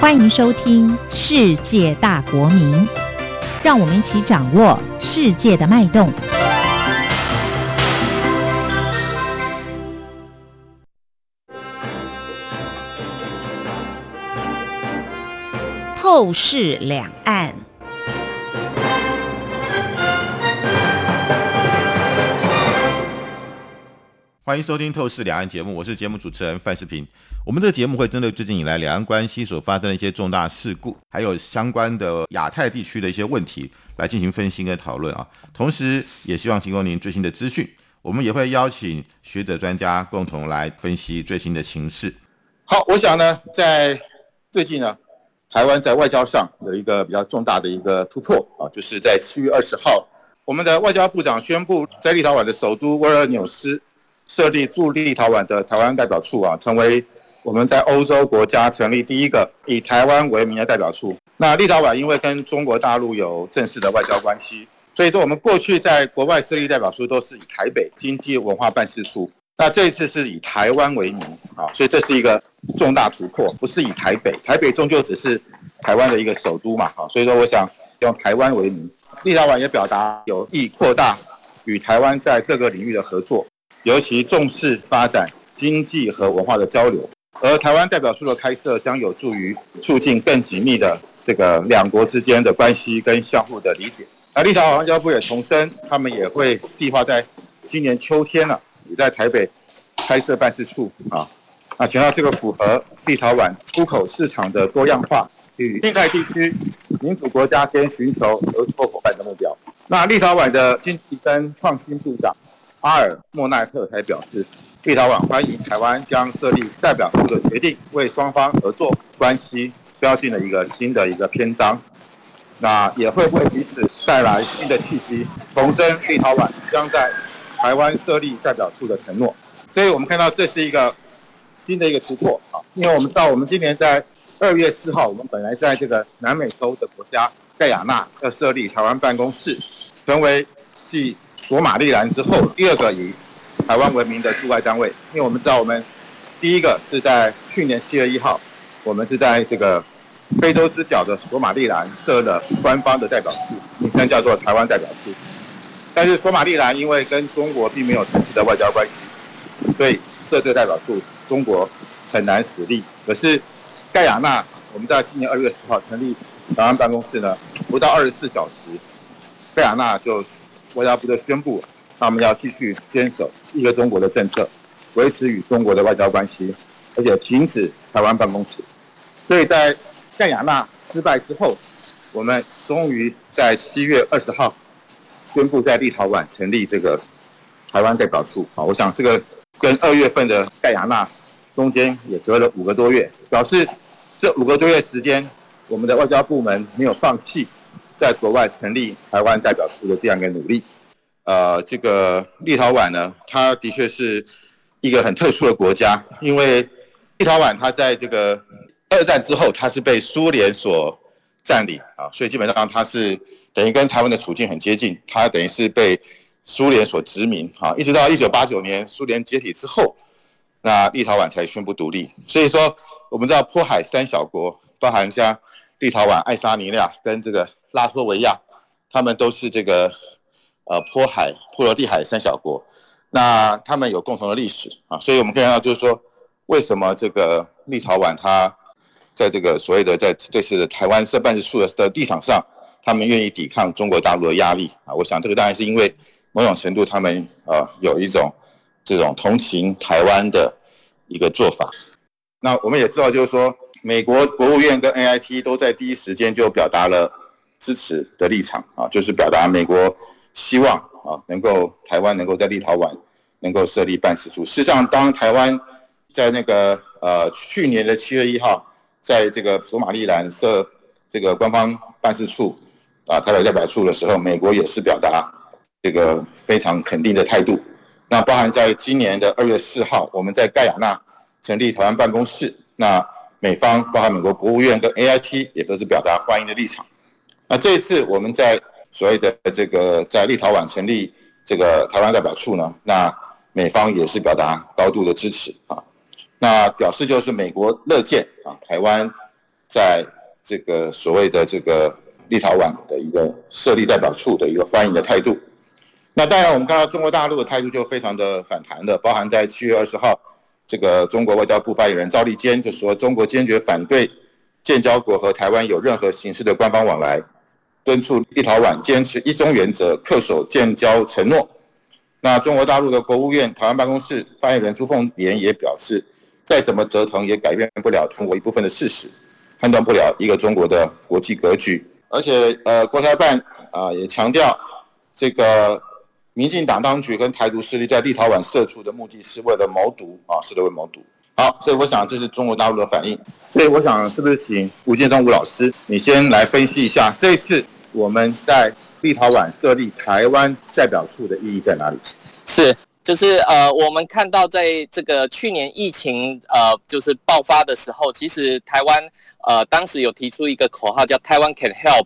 欢迎收听《世界大国民》，让我们一起掌握世界的脉动。透视两岸。欢迎收听《透视两岸》节目，我是节目主持人范世平。我们这个节目会针对最近以来两岸关系所发生的一些重大事故，还有相关的亚太地区的一些问题来进行分析跟讨论啊。同时，也希望提供您最新的资讯。我们也会邀请学者专家共同来分析最新的情势。好，我想呢，在最近呢，台湾在外交上有一个比较重大的一个突破啊，就是在七月二十号，我们的外交部长宣布，在立陶宛的首都维尔纽斯。设立驻立陶宛的台湾代表处啊，成为我们在欧洲国家成立第一个以台湾为名的代表处。那立陶宛因为跟中国大陆有正式的外交关系，所以说我们过去在国外设立代表处都是以台北经济文化办事处。那这一次是以台湾为名啊，所以这是一个重大突破，不是以台北，台北终究只是台湾的一个首都嘛啊，所以说我想用台湾为名，立陶宛也表达有意扩大与台湾在各个领域的合作。尤其重视发展经济和文化的交流，而台湾代表处的开设将有助于促进更紧密的这个两国之间的关系跟相互的理解。那立陶宛外交部也重申，他们也会计划在今年秋天呢，也在台北开设办事处啊。那强调这个符合立陶宛出口市场的多样化与印太地区民主国家间寻求合作伙伴的目标。那立陶宛的经济跟创新部长。阿尔莫奈特还表示，立陶宛欢迎台湾将设立代表处的决定，为双方合作关系标进了一个新的一个篇章。那也会为彼此带来新的契机，重申立陶宛将在台湾设立代表处的承诺。所以我们看到这是一个新的一个突破啊！因为我们到我们今年在二月四号，我们本来在这个南美洲的国家盖亚纳要设立台湾办公室，成为继。索马利兰之后，第二个以台湾为名的驻外单位，因为我们知道，我们第一个是在去年七月一号，我们是在这个非洲之角的索马利兰设了官方的代表处，名称叫做台湾代表处。但是索马利兰因为跟中国并没有正式的外交关系，所以设这代表处，中国很难实力。可是盖亚纳，我们在今年二月十号成立台湾办公室呢，不到二十四小时，盖亚纳就。外交部就宣布，他们要继续坚守一个中国的政策，维持与中国的外交关系，而且停止台湾办公室。所以在盖亚纳失败之后，我们终于在七月二十号宣布在立陶宛成立这个台湾代表处。啊，我想这个跟二月份的盖亚纳中间也隔了五个多月，表示这五个多月时间，我们的外交部门没有放弃。在国外成立台湾代表处的这样一个努力，呃，这个立陶宛呢，它的确是一个很特殊的国家，因为立陶宛它在这个二战之后，它是被苏联所占领啊，所以基本上它是等于跟台湾的处境很接近，它等于是被苏联所殖民啊，一直到一九八九年苏联解体之后，那立陶宛才宣布独立。所以说，我们知道波海三小国，包含像立陶宛、爱沙尼亚跟这个。拉脱维亚，他们都是这个呃波海、波罗的海三小国，那他们有共同的历史啊，所以我们可以看到，就是说为什么这个立陶宛它在这个所谓的在这次的台湾设办事处的的立场上，他们愿意抵抗中国大陆的压力啊？我想这个当然是因为某种程度他们呃有一种这种同情台湾的一个做法。那我们也知道，就是说美国国务院跟 AIT 都在第一时间就表达了。支持的立场啊，就是表达美国希望啊，能够台湾能够在立陶宛能够设立办事处。事实上，当台湾在那个呃去年的七月一号，在这个索马利兰设这个官方办事处啊，台湾代表处的时候，美国也是表达这个非常肯定的态度。那包含在今年的二月四号，我们在盖亚纳成立台湾办公室，那美方包含美国国务院跟 AIT 也都是表达欢迎的立场。那这一次我们在所谓的这个在立陶宛成立这个台湾代表处呢，那美方也是表达高度的支持啊，那表示就是美国乐见啊台湾在这个所谓的这个立陶宛的一个设立代表处的一个欢迎的态度。那当然，我们看到中国大陆的态度就非常的反弹的，包含在七月二十号，这个中国外交部发言人赵立坚就说，中国坚决反对建交国和台湾有任何形式的官方往来，敦促立陶宛坚持一中原则，恪守建交承诺。那中国大陆的国务院台湾办公室发言人朱凤莲也表示，再怎么折腾也改变不了中国一部分的事实，判断不了一个中国的国际格局。而且，呃，国台办啊也强调，这个民进党当局跟台独势力在立陶宛设处的目的是为了谋独啊，是为了谋独。好，所以我想这是中国大陆的反应。所以我想是不是请吴建中吴老师，你先来分析一下这一次我们在。立陶宛设立台湾代表处的意义在哪里？是，就是呃，我们看到在这个去年疫情呃，就是爆发的时候，其实台湾呃，当时有提出一个口号叫“台湾 can help”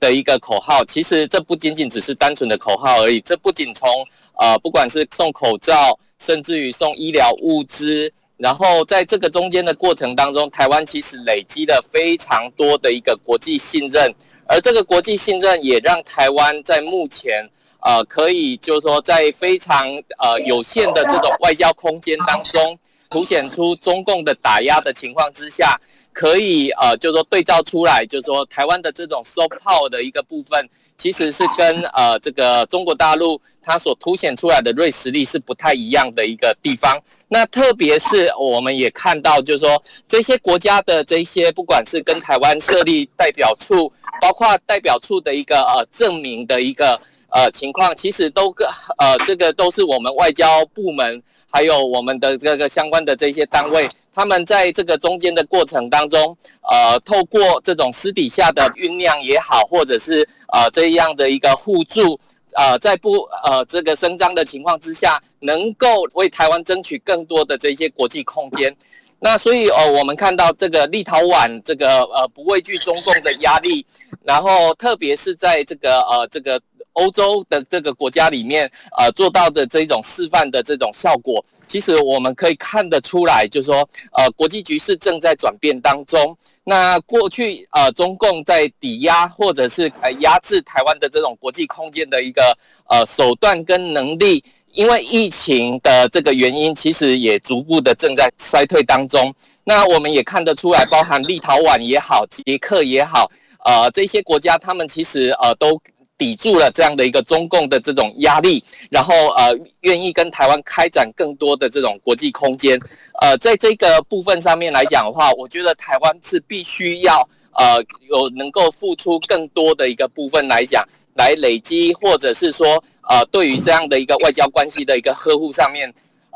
的一个口号。其实这不仅仅只是单纯的口号而已，这不仅从呃，不管是送口罩，甚至于送医疗物资，然后在这个中间的过程当中，台湾其实累积了非常多的一个国际信任。而这个国际信任也让台湾在目前，呃，可以就是说在非常呃有限的这种外交空间当中，凸显出中共的打压的情况之下，可以呃就是说对照出来，就是说台湾的这种 soft power 的一个部分，其实是跟呃这个中国大陆。它所凸显出来的锐实力是不太一样的一个地方。那特别是我们也看到，就是说这些国家的这些，不管是跟台湾设立代表处，包括代表处的一个呃证明的一个呃情况，其实都跟呃这个都是我们外交部门还有我们的这个相关的这些单位，他们在这个中间的过程当中，呃，透过这种私底下的酝酿也好，或者是呃这样的一个互助。呃，在不呃这个声张的情况之下，能够为台湾争取更多的这些国际空间。那所以呃，我们看到这个立陶宛这个呃不畏惧中共的压力，然后特别是在这个呃这个欧洲的这个国家里面呃做到的这种示范的这种效果，其实我们可以看得出来，就是说呃国际局势正在转变当中。那过去呃，中共在抵押或者是呃压制台湾的这种国际空间的一个呃手段跟能力，因为疫情的这个原因，其实也逐步的正在衰退当中。那我们也看得出来，包含立陶宛也好，捷克也好，呃，这些国家他们其实呃都。抵住了这样的一个中共的这种压力，然后呃愿意跟台湾开展更多的这种国际空间，呃，在这个部分上面来讲的话，我觉得台湾是必须要呃有能够付出更多的一个部分来讲，来累积或者是说呃对于这样的一个外交关系的一个呵护上面，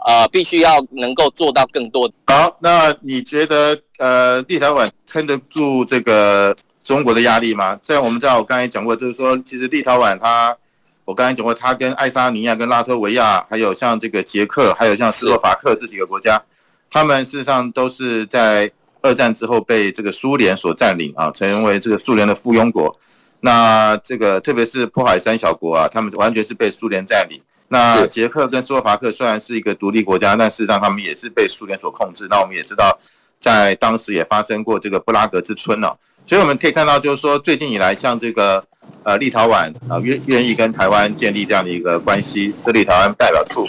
呃必须要能够做到更多。好，那你觉得呃立陶宛撑得住这个？中国的压力吗？这样我们知道，我刚才讲过，就是说，其实立陶宛它，我刚才讲过，它跟爱沙尼亚、跟拉脱维亚，还有像这个捷克，还有像斯洛伐克这几个国家，他们事实上都是在二战之后被这个苏联所占领啊，成为这个苏联的附庸国。那这个特别是波海三小国啊，他们完全是被苏联占领。那捷克跟斯洛伐克虽然是一个独立国家，但事实上他们也是被苏联所控制。那我们也知道，在当时也发生过这个布拉格之春呢。所以我们可以看到，就是说最近以来，像这个呃立陶宛啊愿愿意跟台湾建立这样的一个关系，设立台湾代表处。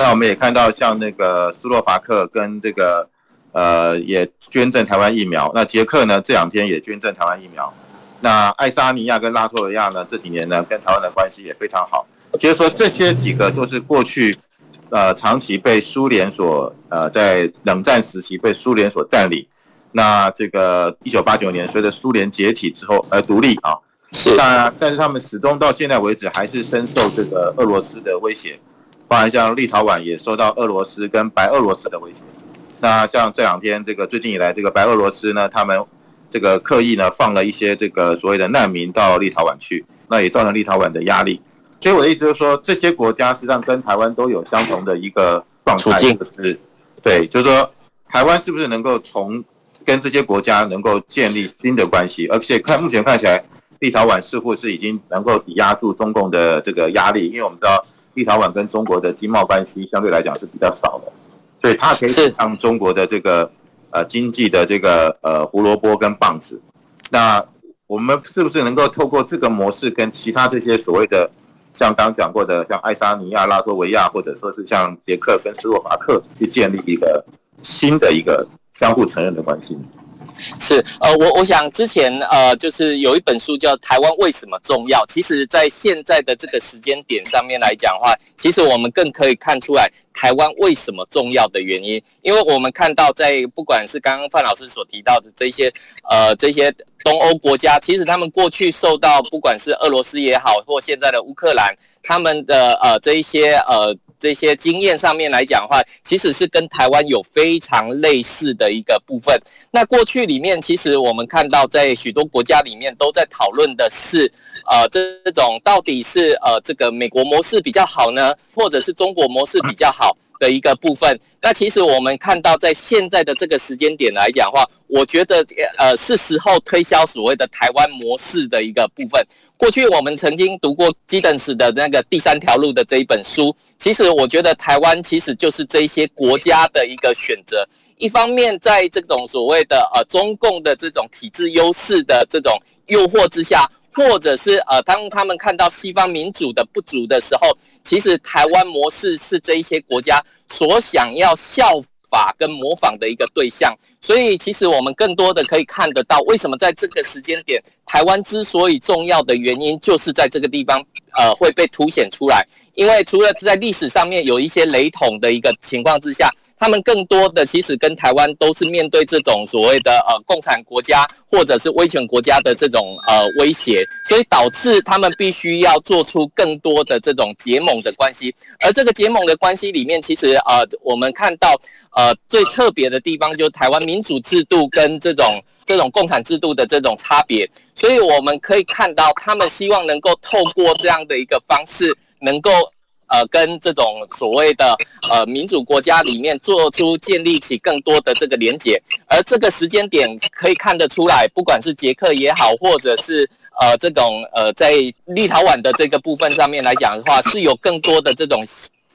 那我们也看到，像那个斯洛伐克跟这个呃也捐赠台湾疫苗。那捷克呢这两天也捐赠台湾疫苗。那爱沙尼亚跟拉脱维亚呢这几年呢跟台湾的关系也非常好。就是说这些几个都是过去呃长期被苏联所呃在冷战时期被苏联所占领。那这个一九八九年，随着苏联解体之后而独立啊，是那但是他们始终到现在为止还是深受这个俄罗斯的威胁，包含像立陶宛也受到俄罗斯跟白俄罗斯的威胁。那像这两天这个最近以来，这个白俄罗斯呢，他们这个刻意呢放了一些这个所谓的难民到立陶宛去，那也造成立陶宛的压力。所以我的意思就是说，这些国家实际上跟台湾都有相同的一个状态，就是对，就是说台湾是不是能够从跟这些国家能够建立新的关系，而且看目前看起来，立陶宛似乎是已经能够抵押住中共的这个压力，因为我们知道立陶宛跟中国的经贸关系相对来讲是比较少的，所以它可以让中国的这个呃经济的这个呃胡萝卜跟棒子。那我们是不是能够透过这个模式，跟其他这些所谓的像刚讲过的，像爱沙尼亚、拉脱维亚，或者说是像捷克跟斯洛伐克，去建立一个新的一个相互承认的关系？是，呃，我我想之前呃，就是有一本书叫《台湾为什么重要》。其实，在现在的这个时间点上面来讲的话，其实我们更可以看出来台湾为什么重要的原因。因为我们看到，在不管是刚刚范老师所提到的这些呃这些东欧国家，其实他们过去受到不管是俄罗斯也好，或现在的乌克兰，他们的呃这一些呃。这些经验上面来讲的话，其实是跟台湾有非常类似的一个部分。那过去里面，其实我们看到在许多国家里面都在讨论的是，呃，这种到底是呃这个美国模式比较好呢，或者是中国模式比较好的一个部分。那其实我们看到在现在的这个时间点来讲的话，我觉得呃是时候推销所谓的台湾模式的一个部分。过去我们曾经读过基登斯的那个第三条路的这一本书，其实我觉得台湾其实就是这些国家的一个选择。一方面，在这种所谓的呃中共的这种体制优势的这种诱惑之下，或者是呃当他们看到西方民主的不足的时候，其实台湾模式是这一些国家所想要效。法跟模仿的一个对象，所以其实我们更多的可以看得到，为什么在这个时间点，台湾之所以重要的原因，就是在这个地方，呃，会被凸显出来。因为除了在历史上面有一些雷同的一个情况之下。他们更多的其实跟台湾都是面对这种所谓的呃共产国家或者是威权国家的这种呃威胁，所以导致他们必须要做出更多的这种结盟的关系。而这个结盟的关系里面，其实呃我们看到呃最特别的地方就是台湾民主制度跟这种这种共产制度的这种差别。所以我们可以看到，他们希望能够透过这样的一个方式，能够。呃，跟这种所谓的呃民主国家里面做出建立起更多的这个连结，而这个时间点可以看得出来，不管是捷克也好，或者是呃这种呃在立陶宛的这个部分上面来讲的话，是有更多的这种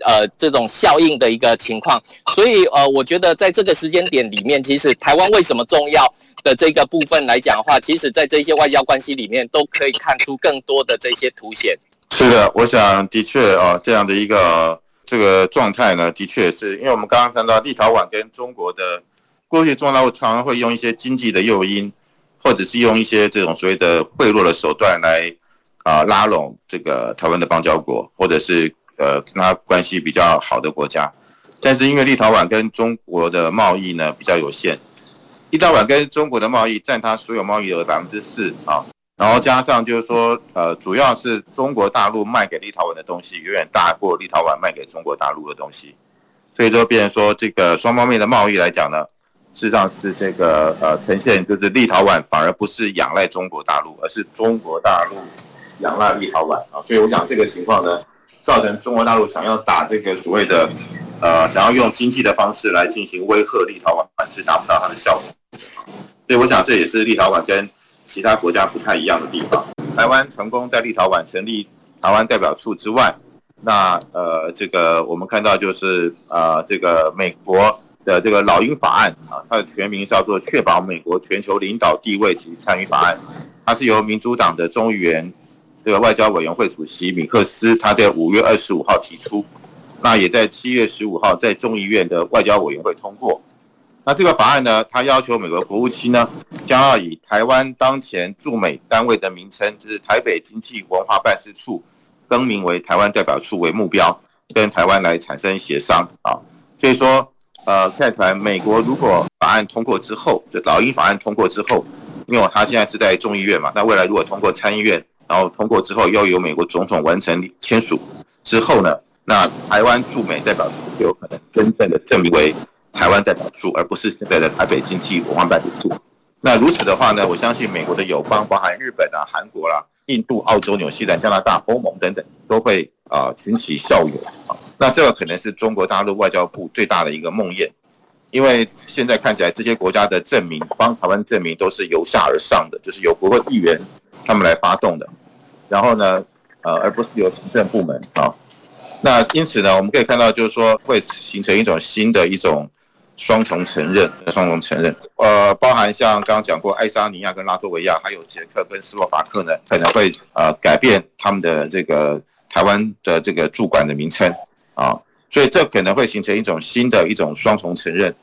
呃这种效应的一个情况。所以呃，我觉得在这个时间点里面，其实台湾为什么重要的这个部分来讲的话，其实在这些外交关系里面都可以看出更多的这些凸显。是的，我想的确啊，这样的一个这个状态呢，的确是因为我们刚刚看到立陶宛跟中国的过去，中国常常会用一些经济的诱因，或者是用一些这种所谓的贿赂的手段来啊拉拢这个台湾的邦交国，或者是呃跟他关系比较好的国家。但是因为立陶宛跟中国的贸易呢比较有限，立陶宛跟中国的贸易占它所有贸易额百分之四啊。然后加上就是说，呃，主要是中国大陆卖给立陶宛的东西远远大过立陶宛卖给中国大陆的东西，所以说，变成说这个双方面的贸易来讲呢，事实上是这个呃呈现就是立陶宛反而不是仰赖中国大陆，而是中国大陆仰赖立陶宛啊。所以我想这个情况呢，造成中国大陆想要打这个所谓的呃想要用经济的方式来进行威吓立陶宛，是达不到它的效果。所以我想这也是立陶宛跟其他国家不太一样的地方，台湾成功在立陶宛成立台湾代表处之外，那呃，这个我们看到就是呃，这个美国的这个老鹰法案啊，它的全名叫做《确保美国全球领导地位及参与法案》，它是由民主党的众议员这个外交委员会主席米克斯他在五月二十五号提出，那也在七月十五号在众议院的外交委员会通过。那这个法案呢？它要求美国国务卿呢，将要以台湾当前驻美单位的名称，就是台北经济文化办事处，更名为台湾代表处为目标，跟台湾来产生协商啊。所以说，呃，看起来美国如果法案通过之后，就老鹰法案通过之后，因为他现在是在众议院嘛，那未来如果通过参议院，然后通过之后，又由美国总统完成签署之后呢，那台湾驻美代表处就有可能真正的证明为。台湾代表处，而不是现在的台北经济文化办事处。那如此的话呢，我相信美国的友邦，包含日本啊、韩国啦、印度、澳洲、纽西兰、加拿大、欧盟等等，都会啊群起效尤啊。那这个可能是中国大陆外交部最大的一个梦魇，因为现在看起来这些国家的证明帮台湾证明都是由下而上的，就是由国会议员他们来发动的，然后呢，呃，而不是由行政部门啊。那因此呢，我们可以看到，就是说会形成一种新的一种。双重承认，双重承认，呃，包含像刚刚讲过，爱沙尼亚跟拉脱维亚，还有捷克跟斯洛伐克呢，可能会呃改变他们的这个台湾的这个驻馆的名称啊，所以这可能会形成一种新的一种双重承认，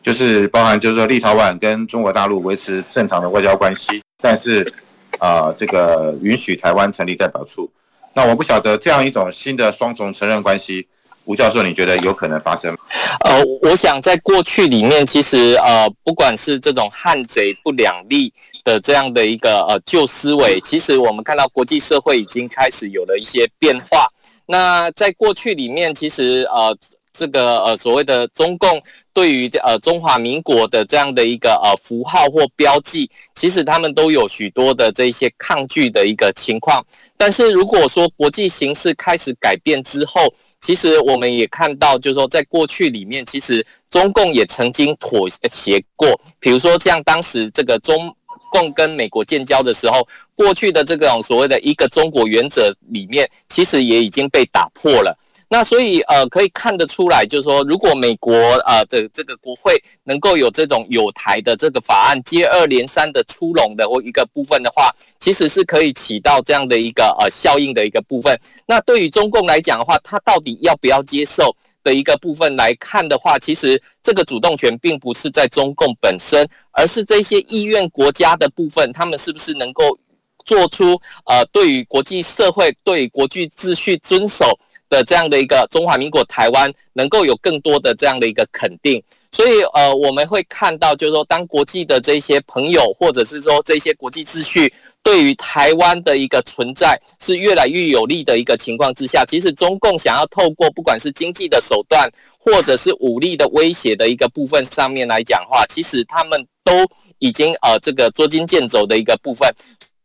就是包含就是说立陶宛跟中国大陆维持正常的外交关系，但是啊这个允许台湾成立代表处，那我不晓得这样一种新的双重承认关系。吴教授，你觉得有可能发生吗？呃，我想在过去里面，其实呃，不管是这种汉贼不两立的这样的一个呃旧思维，其实我们看到国际社会已经开始有了一些变化。那在过去里面，其实呃，这个呃所谓的中共对于呃中华民国的这样的一个呃符号或标记，其实他们都有许多的这些抗拒的一个情况。但是如果说国际形势开始改变之后，其实我们也看到，就是说，在过去里面，其实中共也曾经妥协过。比如说，像当时这个中共跟美国建交的时候，过去的这种所谓的一个中国原则里面，其实也已经被打破了。那所以呃，可以看得出来，就是说，如果美国呃的这个国会能够有这种有台的这个法案接二连三的出笼的或一个部分的话，其实是可以起到这样的一个呃效应的一个部分。那对于中共来讲的话，它到底要不要接受的一个部分来看的话，其实这个主动权并不是在中共本身，而是这些意愿国家的部分，他们是不是能够做出呃对于国际社会对国际秩序遵守。的这样的一个中华民国台湾能够有更多的这样的一个肯定，所以呃我们会看到，就是说当国际的这些朋友或者是说这些国际秩序对于台湾的一个存在是越来越有利的一个情况之下，其实中共想要透过不管是经济的手段或者是武力的威胁的一个部分上面来讲话，其实他们都已经呃这个捉襟见肘的一个部分。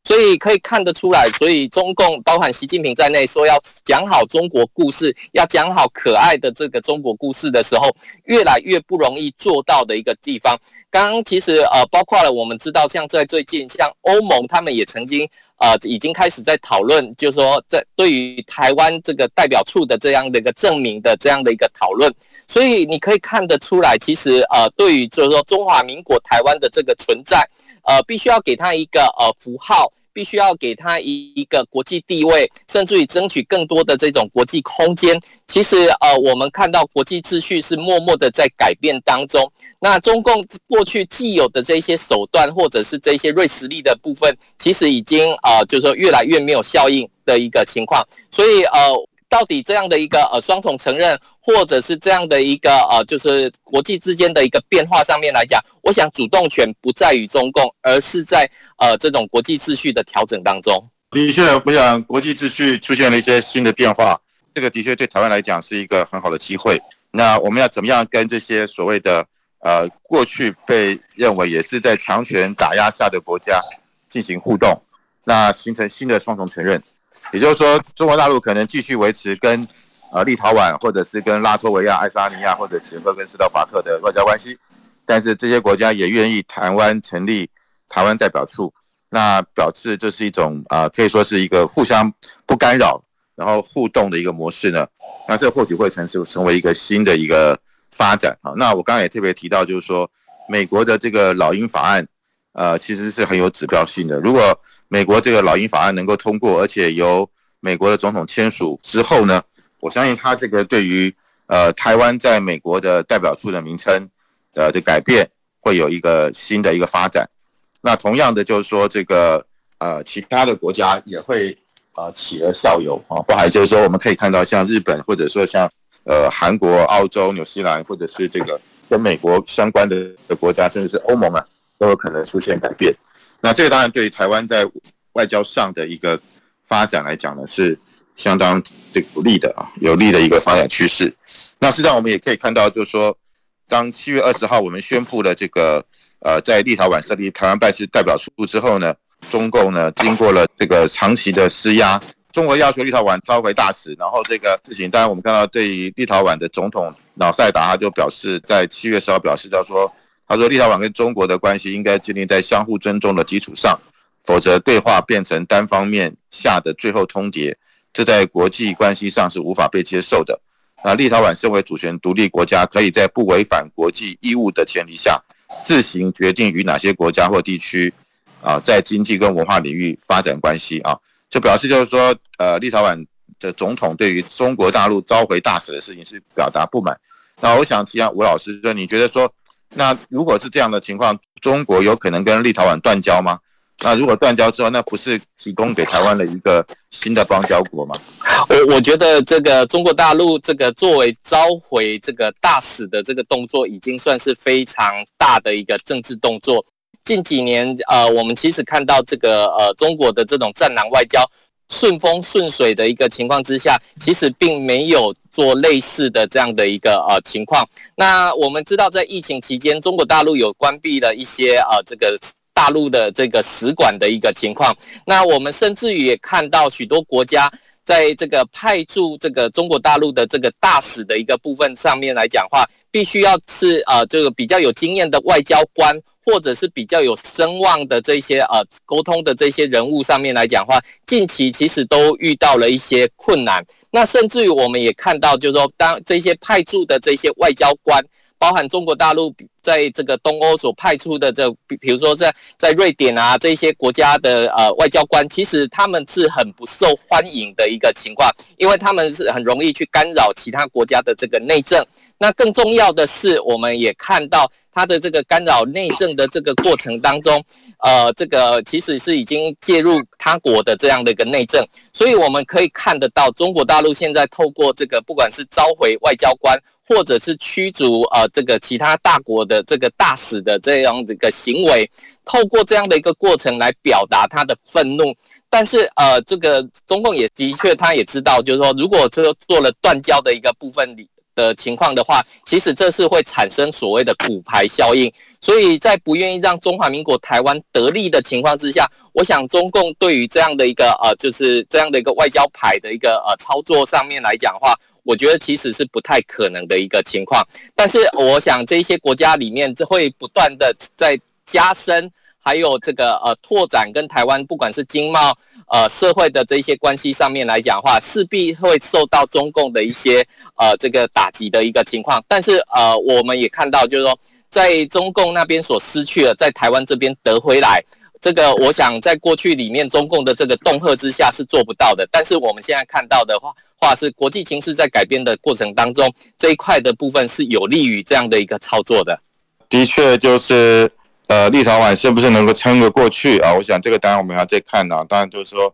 所以可以看得出来，所以中共包含习近平在内，说要讲好中国故事，要讲好可爱的这个中国故事的时候，越来越不容易做到的一个地方。刚刚其实呃，包括了我们知道，像在最近，像欧盟他们也曾经呃，已经开始在讨论，就是说在对于台湾这个代表处的这样的一个证明的这样的一个讨论。所以你可以看得出来，其实呃，对于就是说中华民国台湾的这个存在，呃，必须要给他一个呃符号。必须要给他一一个国际地位，甚至于争取更多的这种国际空间。其实，呃，我们看到国际秩序是默默的在改变当中。那中共过去既有的这些手段，或者是这些锐实力的部分，其实已经呃，就是说越来越没有效应的一个情况。所以，呃。到底这样的一个呃双重承认，或者是这样的一个呃，就是国际之间的一个变化上面来讲，我想主动权不在于中共，而是在呃这种国际秩序的调整当中。的确，我想国际秩序出现了一些新的变化，这个的确对台湾来讲是一个很好的机会。那我们要怎么样跟这些所谓的呃过去被认为也是在强权打压下的国家进行互动，那形成新的双重承认？也就是说，中国大陆可能继续维持跟呃立陶宛，或者是跟拉脱维亚、爱沙尼亚或者捷克跟斯洛伐克的外交关系，但是这些国家也愿意台湾成立台湾代表处，那表示这是一种啊，可以说是一个互相不干扰，然后互动的一个模式呢。那这或许会成成成为一个新的一个发展啊。那我刚刚也特别提到，就是说美国的这个老鹰法案。呃，其实是很有指标性的。如果美国这个老鹰法案能够通过，而且由美国的总统签署之后呢，我相信他这个对于呃台湾在美国的代表处的名称呃的改变，会有一个新的一个发展。那同样的就是说，这个呃其他的国家也会啊企鹅效尤啊，包含就是说我们可以看到像日本，或者说像呃韩国、澳洲、纽西兰，或者是这个跟美国相关的的国家，甚至是欧盟啊。都有可能出现改变，那这个当然对于台湾在外交上的一个发展来讲呢，是相当这个不利的啊，有利的一个发展趋势。那实际上我们也可以看到，就是说，当七月二十号我们宣布了这个呃在立陶宛设立台湾办事代表处之后呢，中共呢经过了这个长期的施压，中国要求立陶宛召回大使，然后这个事情，当然我们看到对于立陶宛的总统瑙塞达就表示，在七月十号表示叫说。他说：“立陶宛跟中国的关系应该建立在相互尊重的基础上，否则对话变成单方面下的最后通牒，这在国际关系上是无法被接受的。那，立陶宛身为主权独立国家，可以在不违反国际义务的前提下，自行决定与哪些国家或地区啊，在经济跟文化领域发展关系啊，就表示就是说，呃，立陶宛的总统对于中国大陆召回大使的事情是表达不满。那我想提下吴老师，说你觉得说，那如果是这样的情况，中国有可能跟立陶宛断交吗？那如果断交之后，那不是提供给台湾的一个新的邦交国吗？我我觉得这个中国大陆这个作为召回这个大使的这个动作，已经算是非常大的一个政治动作。近几年，呃，我们其实看到这个呃中国的这种战狼外交顺风顺水的一个情况之下，其实并没有做类似的这样的一个呃情况。那我们知道，在疫情期间，中国大陆有关闭了一些呃这个。大陆的这个使馆的一个情况，那我们甚至于也看到许多国家在这个派驻这个中国大陆的这个大使的一个部分上面来讲话，必须要是呃这个比较有经验的外交官，或者是比较有声望的这些呃沟通的这些人物上面来讲话，近期其实都遇到了一些困难。那甚至于我们也看到，就是说当这些派驻的这些外交官。包含中国大陆在这个东欧所派出的这，比比如说在在瑞典啊这些国家的呃外交官，其实他们是很不受欢迎的一个情况，因为他们是很容易去干扰其他国家的这个内政。那更重要的是，我们也看到他的这个干扰内政的这个过程当中，呃，这个其实是已经介入他国的这样的一个内政，所以我们可以看得到，中国大陆现在透过这个不管是召回外交官。或者是驱逐呃这个其他大国的这个大使的这样的一个行为，透过这样的一个过程来表达他的愤怒。但是呃，这个中共也的确他也知道，就是说如果这个做了断交的一个部分里的情况的话，其实这是会产生所谓的骨牌效应。所以在不愿意让中华民国台湾得利的情况之下，我想中共对于这样的一个呃就是这样的一个外交牌的一个呃操作上面来讲的话。我觉得其实是不太可能的一个情况，但是我想这些国家里面这会不断的在加深，还有这个呃拓展跟台湾不管是经贸呃社会的这些关系上面来讲的话，势必会受到中共的一些呃这个打击的一个情况。但是呃我们也看到就是说，在中共那边所失去了，在台湾这边得回来。这个我想在过去里面，中共的这个恫吓之下是做不到的。但是我们现在看到的话，话是国际形势在改变的过程当中，这一块的部分是有利于这样的一个操作的。的确，就是呃，立陶宛是不是能够撑得过去啊？我想这个当然我们要再看呢。当然就是说，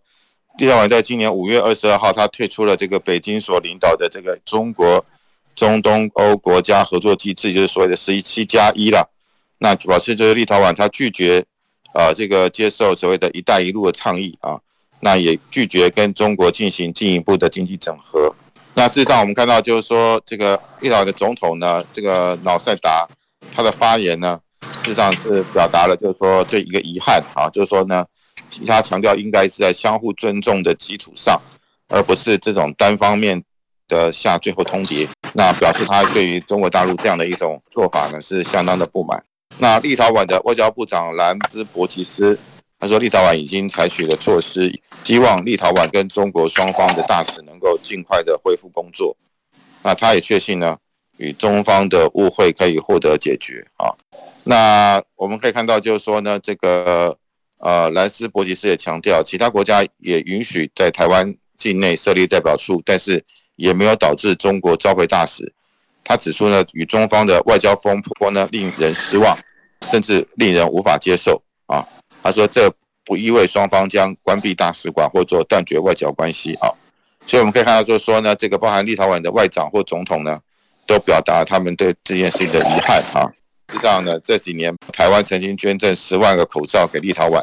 立陶宛在今年五月二十二号，他退出了这个北京所领导的这个中国中东欧国家合作机制，就是所谓的十一七加一了。那主要是就是立陶宛他拒绝。啊，这个接受所谓的一带一路的倡议啊，那也拒绝跟中国进行进一步的经济整合。那事实上，我们看到就是说，这个立陶宛的总统呢，这个瑙塞达，他的发言呢，事实上是表达了就是说这一个遗憾啊，就是说呢，其他强调应该是在相互尊重的基础上，而不是这种单方面的下最后通牒。那表示他对于中国大陆这样的一种做法呢，是相当的不满。那立陶宛的外交部长兰兹博吉斯他说，立陶宛已经采取了措施，希望立陶宛跟中国双方的大使能够尽快的恢复工作。那他也确信呢，与中方的误会可以获得解决啊。那我们可以看到，就是说呢，这个呃，兰斯博吉斯也强调，其他国家也允许在台湾境内设立代表处，但是也没有导致中国召回大使。他指出呢，与中方的外交风波呢，令人失望，甚至令人无法接受啊。他说，这不意味双方将关闭大使馆或做断绝外交关系啊。所以我们可以看到，就是说呢，这个包含立陶宛的外长或总统呢，都表达他们对这件事情的遗憾啊。知道呢，这几年台湾曾经捐赠十万个口罩给立陶宛，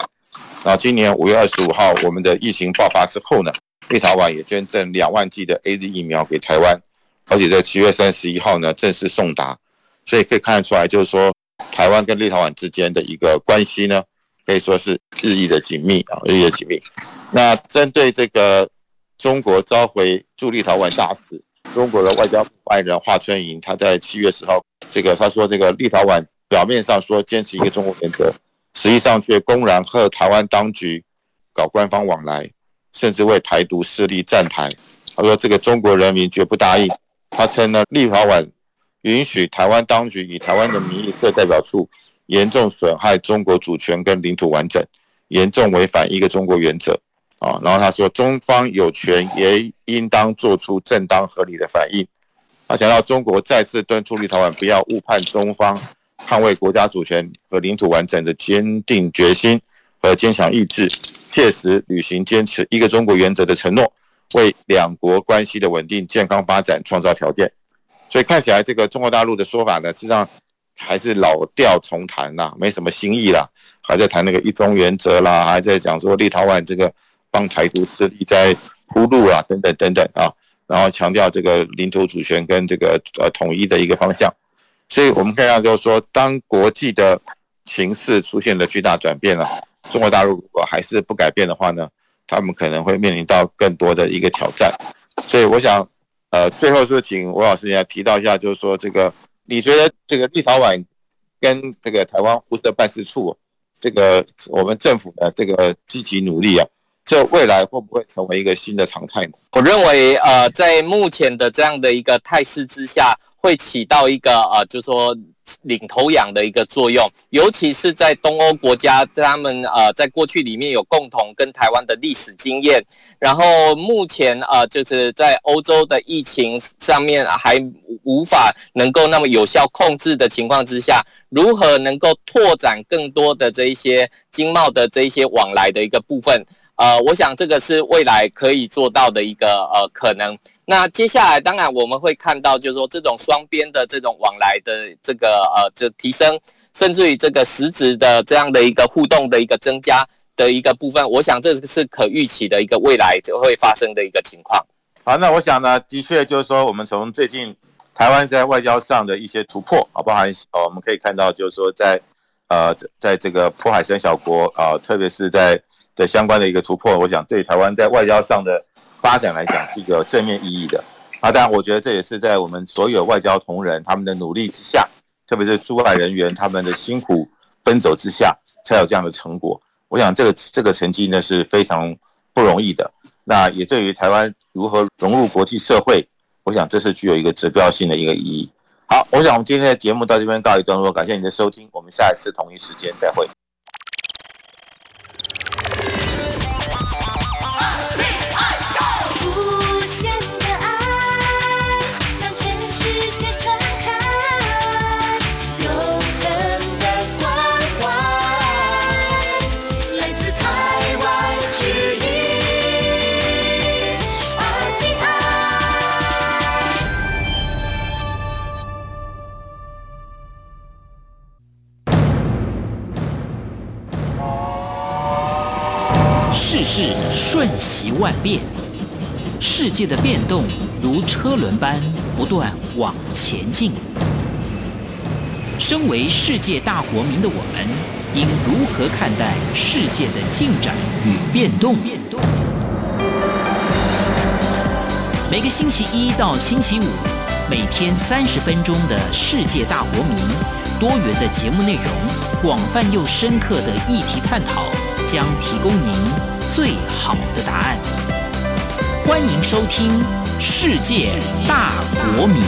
然后今年五月二十五号，我们的疫情爆发之后呢，立陶宛也捐赠两万剂的 A Z 疫苗给台湾。而且在七月三十一号呢，正式送达，所以可以看得出来，就是说台湾跟立陶宛之间的一个关系呢，可以说是日益的紧密啊，日益的紧密。那针对这个中国召回驻立陶宛大使，中国的外交外人华春莹，他在七月十号，这个他说，这个立陶宛表面上说坚持一个中国原则，实际上却公然和台湾当局搞官方往来，甚至为台独势力站台。他说，这个中国人民绝不答应。他称呢，立陶宛允许台湾当局以台湾的名义设代表处，严重损害中国主权跟领土完整，严重违反一个中国原则。啊，然后他说，中方有权也应当做出正当合理的反应。他强调，中国再次敦促立陶宛不要误判中方捍卫国家主权和领土完整的坚定决心和坚强意志，切实履行坚持一个中国原则的承诺，为两国关系的稳定健康发展创造条件。所以看起来，这个中国大陆的说法呢，实际上还是老调重弹呐，没什么新意啦，还在谈那个一中原则啦，还在讲说立陶宛这个。帮台独势力在铺路啊，等等等等啊，然后强调这个领土主权跟这个呃统一的一个方向，所以我们看到就是说，当国际的形势出现了巨大转变了，中国大陆如果还是不改变的话呢，他们可能会面临到更多的一个挑战。所以我想，呃，最后是请吴老师也提到一下，就是说这个你觉得这个立陶宛跟这个台湾互设办事处，这个我们政府的这个积极努力啊。这未来会不会成为一个新的常态呢？我认为，呃，在目前的这样的一个态势之下，会起到一个呃，就是说领头羊的一个作用。尤其是在东欧国家，他们呃，在过去里面有共同跟台湾的历史经验。然后目前呃，就是在欧洲的疫情上面还无法能够那么有效控制的情况之下，如何能够拓展更多的这一些经贸的这一些往来的一个部分？呃，我想这个是未来可以做到的一个呃可能。那接下来，当然我们会看到，就是说这种双边的这种往来的这个呃，就提升，甚至于这个实质的这样的一个互动的一个增加的一个部分，我想这是可预期的一个未来就会发生的一个情况。好，那我想呢，的确就是说，我们从最近台湾在外交上的一些突破啊，包含呃，我们可以看到，就是说在呃，在这个破海三小国啊，特别是在的相关的一个突破，我想对台湾在外交上的发展来讲是一个正面意义的。啊，当然，我觉得这也是在我们所有外交同仁他们的努力之下，特别是驻外人员他们的辛苦奔走之下，才有这样的成果。我想这个这个成绩呢是非常不容易的。那也对于台湾如何融入国际社会，我想这是具有一个指标性的一个意义。好，我想我们今天的节目到这边告一段落，感谢您的收听，我们下一次同一时间再会。世事瞬息万变，世界的变动如车轮般不断往前进。身为世界大国民的我们，应如何看待世界的进展与变动？每个星期一到星期五，每天三十分钟的世界大国民，多元的节目内容，广泛又深刻的议题探讨，将提供您。最好的答案，欢迎收听《世界大国民》。